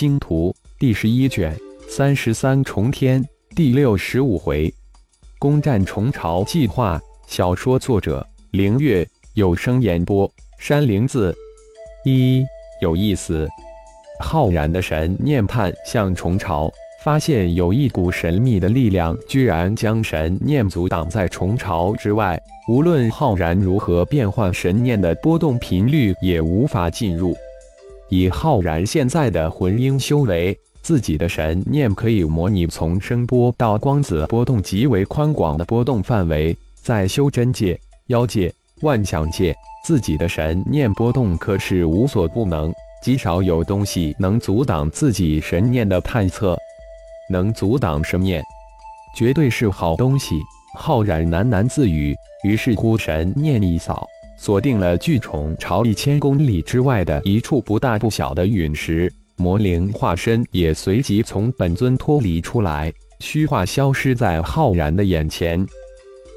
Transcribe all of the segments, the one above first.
星图》第十一卷三十三重天第六十五回，攻占虫巢计划。小说作者：凌月，有声演播：山灵子。一有意思，浩然的神念探向虫巢。发现有一股神秘的力量，居然将神念阻挡在虫巢之外。无论浩然如何变换神念的波动频率，也无法进入。以浩然现在的魂婴修为，自己的神念可以模拟从声波到光子波动极为宽广的波动范围。在修真界、妖界、万象界，自己的神念波动可是无所不能，极少有东西能阻挡自己神念的探测。能阻挡神念，绝对是好东西。浩然喃喃自语，于是乎神念一扫，锁定了巨虫朝一千公里之外的一处不大不小的陨石。魔灵化身也随即从本尊脱离出来，虚化消失在浩然的眼前。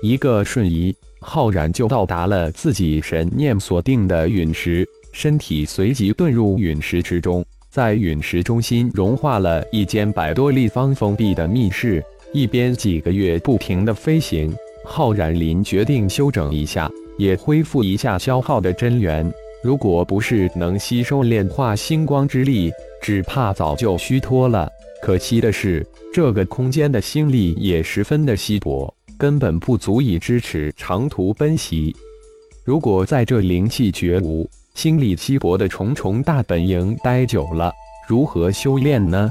一个瞬移，浩然就到达了自己神念锁定的陨石，身体随即遁入陨石之中。在陨石中心融化了一间百多立方封闭的密室，一边几个月不停的飞行，浩然林决定休整一下，也恢复一下消耗的真元。如果不是能吸收炼化星光之力，只怕早就虚脱了。可惜的是，这个空间的星力也十分的稀薄，根本不足以支持长途奔袭。如果在这灵气绝无，心力稀薄的重重大本营待久了，如何修炼呢？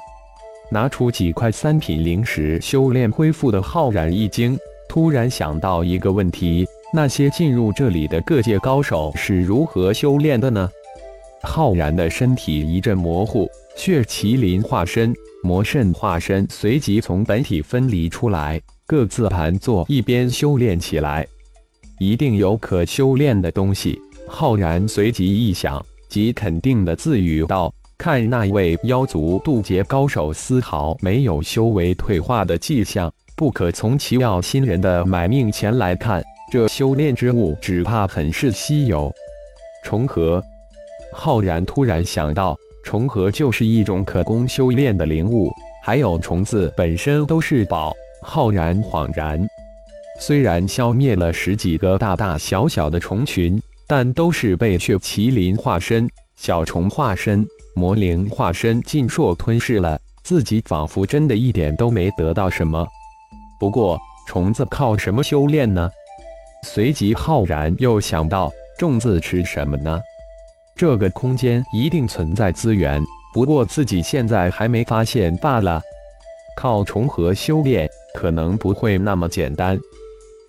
拿出几块三品灵石修炼恢复的浩然一惊，突然想到一个问题：那些进入这里的各界高手是如何修炼的呢？浩然的身体一阵模糊，血麒麟化身、魔圣化身随即从本体分离出来，各自盘坐一边修炼起来。一定有可修炼的东西。浩然随即一想，极肯定的自语道：“看那位妖族渡劫高手，丝毫没有修为退化的迹象。不可从其要新人的买命钱来看，这修炼之物只怕很是稀有。”重合，浩然突然想到，重合就是一种可供修炼的灵物，还有虫子本身都是宝。浩然恍然，虽然消灭了十几个大大小小的虫群。但都是被血麒麟化身、小虫化身、魔灵化身尽数吞噬了，自己仿佛真的一点都没得到什么。不过，虫子靠什么修炼呢？随即，浩然又想到，种子吃什么呢？这个空间一定存在资源，不过自己现在还没发现罢了。靠重合修炼，可能不会那么简单。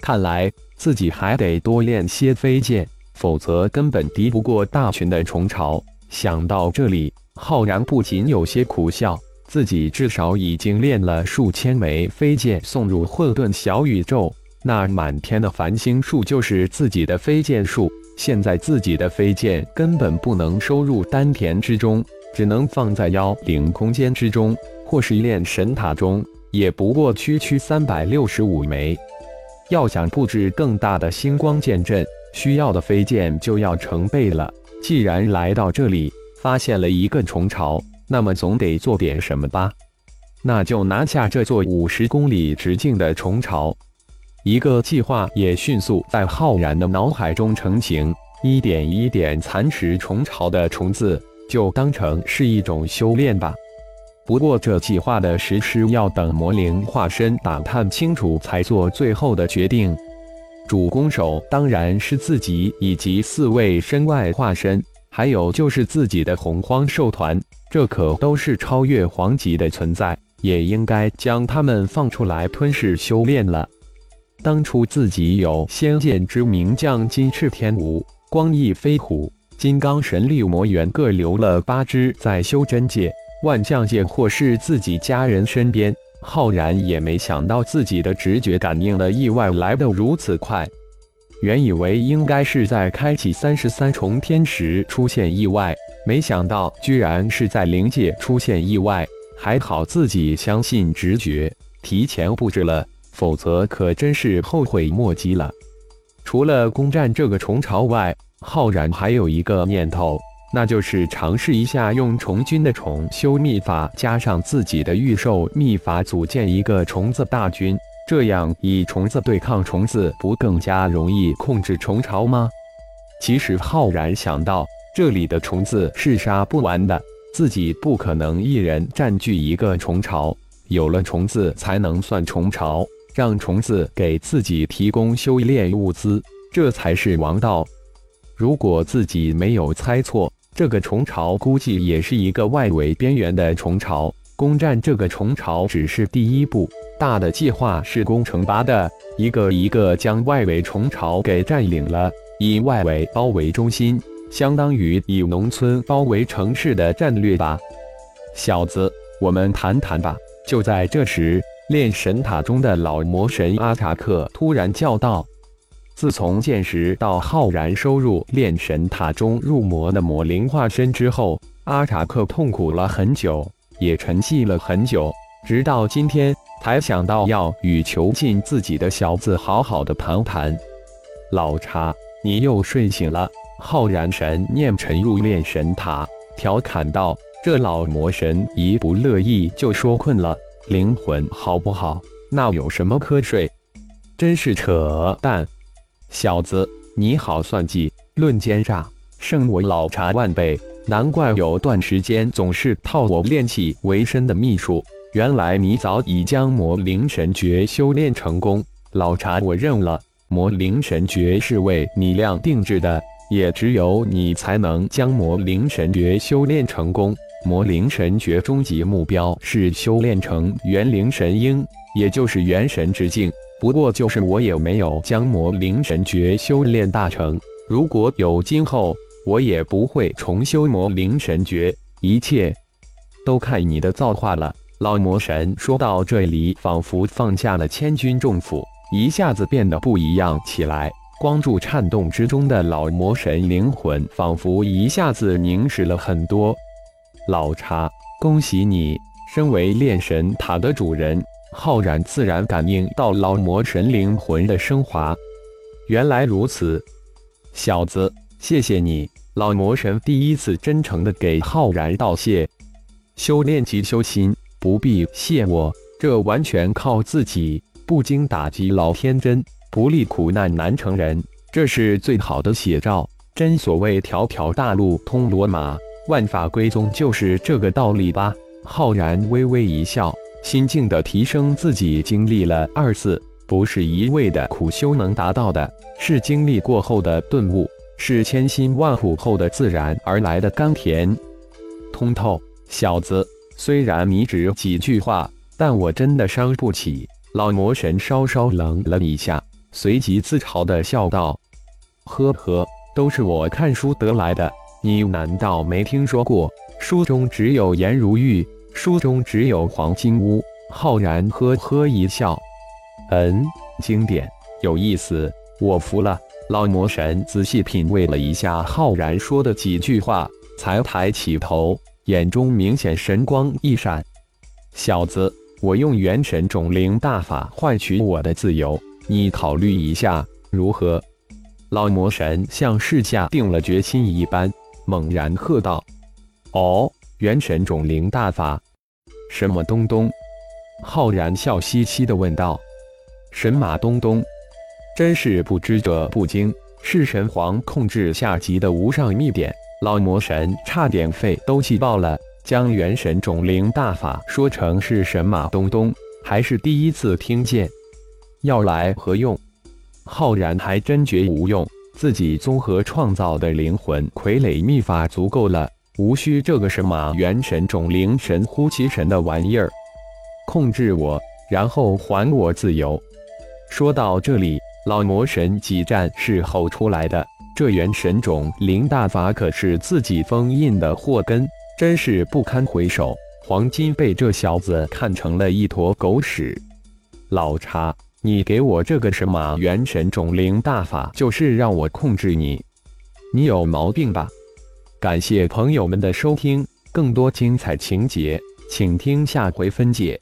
看来自己还得多练些飞剑。否则根本敌不过大群的虫巢。想到这里，浩然不仅有些苦笑，自己至少已经练了数千枚飞剑，送入混沌小宇宙。那满天的繁星数就是自己的飞剑数。现在自己的飞剑根本不能收入丹田之中，只能放在妖灵空间之中，或是炼神塔中，也不过区区三百六十五枚。要想布置更大的星光剑阵。需要的飞剑就要成倍了。既然来到这里，发现了一个虫巢，那么总得做点什么吧？那就拿下这座五十公里直径的虫巢。一个计划也迅速在浩然的脑海中成型。一点一点蚕食虫巢的虫子，就当成是一种修炼吧。不过这计划的实施要等魔灵化身打探清楚，才做最后的决定。主攻手当然是自己以及四位身外化身，还有就是自己的洪荒兽团，这可都是超越皇级的存在，也应该将他们放出来吞噬修炼了。当初自己有仙剑之名将金翅天蜈、光翼飞虎、金刚神力魔猿各留了八只在修真界、万象界或是自己家人身边。浩然也没想到自己的直觉感应的意外来得如此快，原以为应该是在开启三十三重天时出现意外，没想到居然是在灵界出现意外。还好自己相信直觉，提前布置了，否则可真是后悔莫及了。除了攻占这个虫巢外，浩然还有一个念头，那就是尝试一下用虫菌的虫修秘法，加上自己的御兽秘法，组建一个虫子大军。这样以虫子对抗虫子，不更加容易控制虫巢吗？其实浩然想到，这里的虫子是杀不完的，自己不可能一人占据一个虫巢。有了虫子，才能算虫巢，让虫子给自己提供修炼物资，这才是王道。如果自己没有猜错。这个虫巢估计也是一个外围边缘的虫巢，攻占这个虫巢只是第一步，大的计划是攻城拔的，一个一个将外围虫巢给占领了，以外围包围中心，相当于以农村包围城市的战略吧。小子，我们谈谈吧。就在这时，炼神塔中的老魔神阿查克突然叫道。自从剑石到浩然收入炼神塔中入魔的魔灵化身之后，阿查克痛苦了很久，也沉寂了很久，直到今天才想到要与囚禁自己的小子好好的谈谈。老查，你又睡醒了。浩然神念沉入炼神塔，调侃道：“这老魔神一不乐意就说困了，灵魂好不好？那有什么瞌睡？真是扯淡。”小子，你好算计，论奸诈，胜我老茶万倍。难怪有段时间总是套我练气为生的秘术，原来你早已将魔灵神诀修炼成功。老茶，我认了，魔灵神诀是为你量定制的，也只有你才能将魔灵神诀修炼成功。魔灵神诀终极目标是修炼成元灵神鹰，也就是元神之境。不过就是我也没有将魔灵神诀修炼大成，如果有今后，我也不会重修魔灵神诀，一切都看你的造化了。老魔神说到这里，仿佛放下了千钧重斧，一下子变得不一样起来。光柱颤动之中的老魔神灵魂，仿佛一下子凝实了很多。老茶，恭喜你，身为炼神塔的主人。浩然自然感应到老魔神灵魂的升华，原来如此，小子，谢谢你。老魔神第一次真诚的给浩然道谢。修炼即修心，不必谢我，这完全靠自己。不经打击老天真，不历苦难难成人，这是最好的写照。真所谓条条大路通罗马，万法归宗，就是这个道理吧。浩然微微一笑。心境的提升，自己经历了二次，不是一味的苦修能达到的，是经历过后的顿悟，是千辛万苦后的自然而来的甘甜。通透，小子，虽然你只几句话，但我真的伤不起。老魔神稍稍冷了一下，随即自嘲的笑道：“呵呵，都是我看书得来的，你难道没听说过，书中只有颜如玉？”书中只有黄金屋。浩然呵呵一笑，嗯，经典有意思，我服了。老魔神仔细品味了一下浩然说的几句话，才抬起头，眼中明显神光一闪。小子，我用元神种灵大法换取我的自由，你考虑一下如何？老魔神像是下定了决心一般，猛然喝道：“哦！”元神种灵大法，什么东东？浩然笑嘻嘻地问道：“神马东东，真是不知者不惊，是神皇控制下级的无上秘典。”老魔神差点肺都气爆了，将元神种灵大法说成是神马东东，还是第一次听见。要来何用？浩然还真觉无用，自己综合创造的灵魂傀儡秘法足够了。无需这个什么元神种灵神呼其神的玩意儿控制我，然后还我自由。说到这里，老魔神几战是吼出来的。这元神种灵大法可是自己封印的祸根，真是不堪回首。黄金被这小子看成了一坨狗屎。老查，你给我这个什么元神种灵大法，就是让我控制你？你有毛病吧？感谢朋友们的收听，更多精彩情节，请听下回分解。